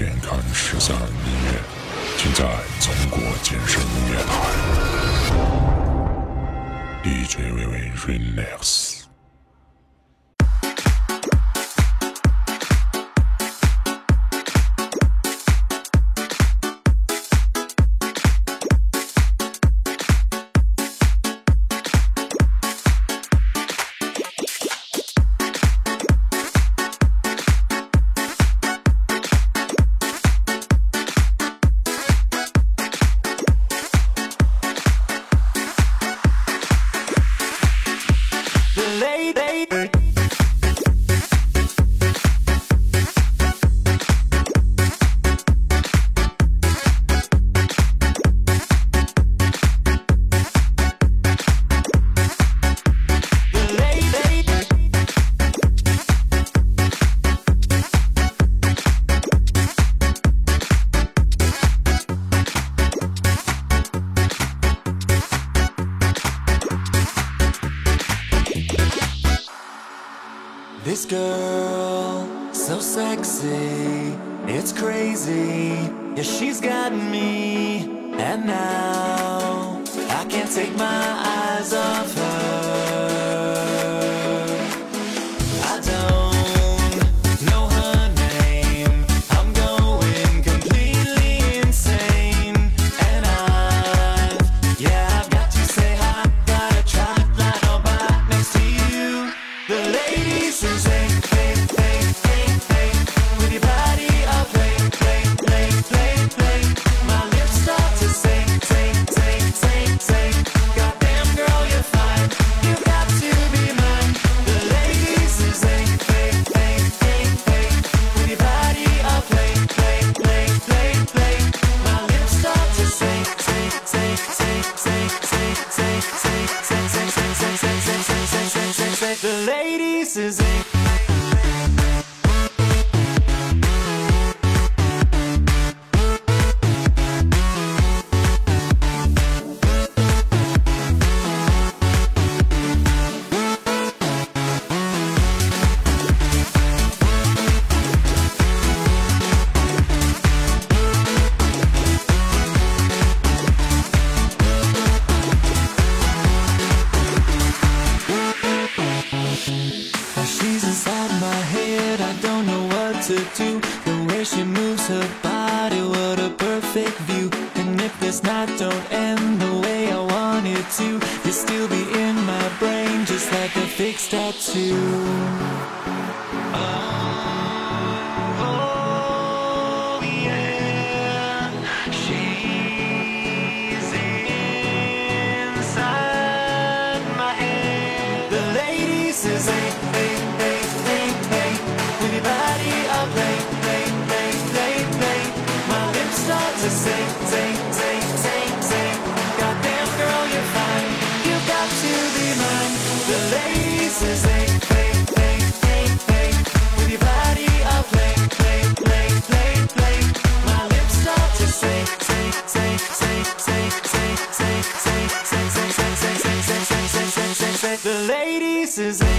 健康十三音乐，尽在中国健身音乐台。DJ 微微 Relax。This girl, so sexy, it's crazy. Yeah, she's got me, and now I can't take my eyes off her. kisses The way she moves her body, what a perfect view. And if this night don't end the way I want it to You'll still be in my brain just like a fixed tattoo. is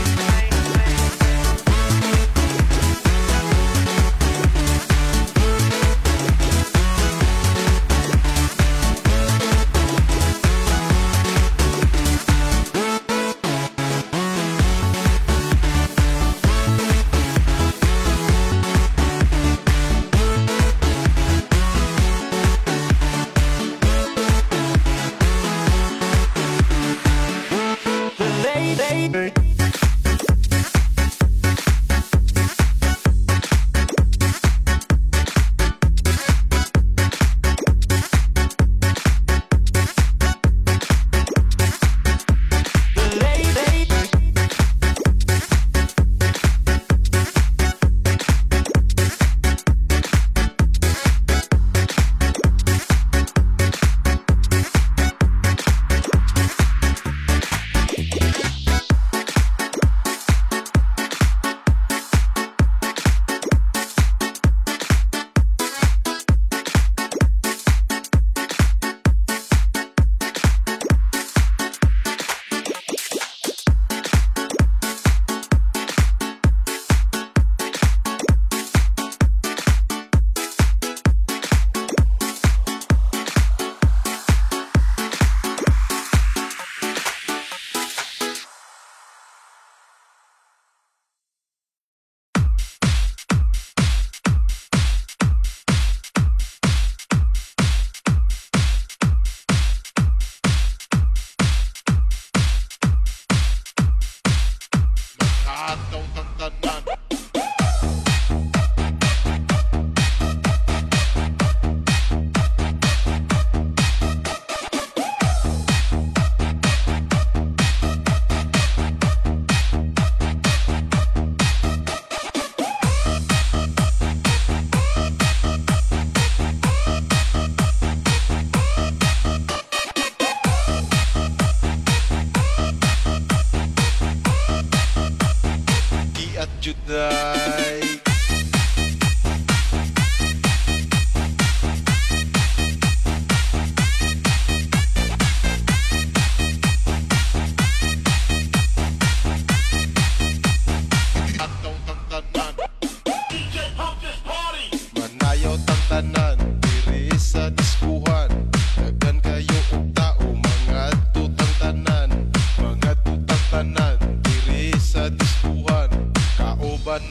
you die.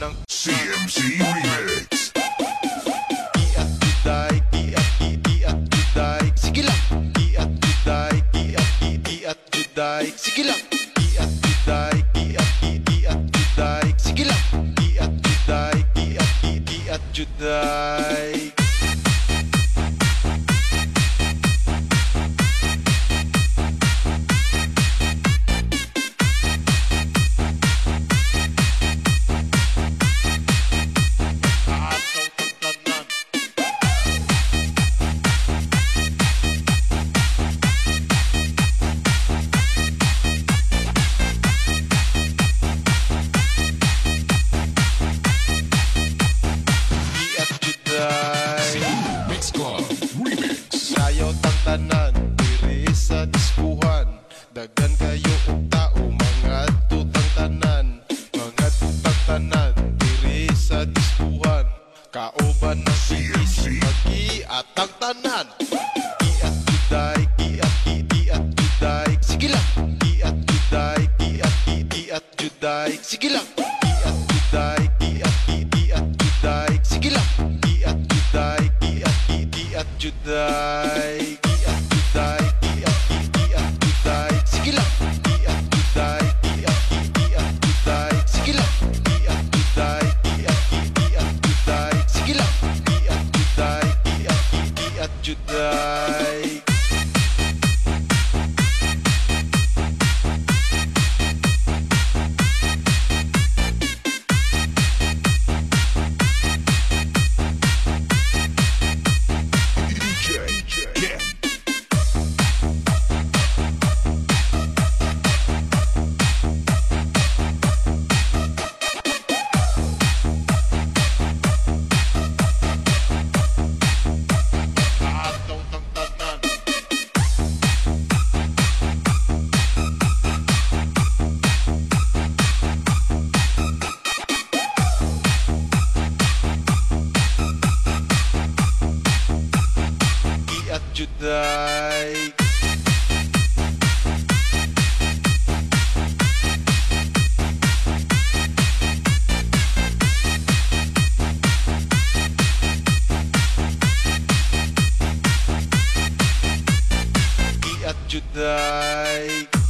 ng CMC Remix. Iat tiday, iat iat tiday. Sige lang. Iat tiday, iat iat tiday. Sige lang. Iat tiday, iat iat tiday. Sige lang. Iat tiday, iat iat tiday. Dagan kayo og tao mga tutang tanan Mga tutang diri sa diskuhan. Kauban na sinis mag-iatang tanan. Sige lang. Iat juday, iat Sige lang what Judai. like.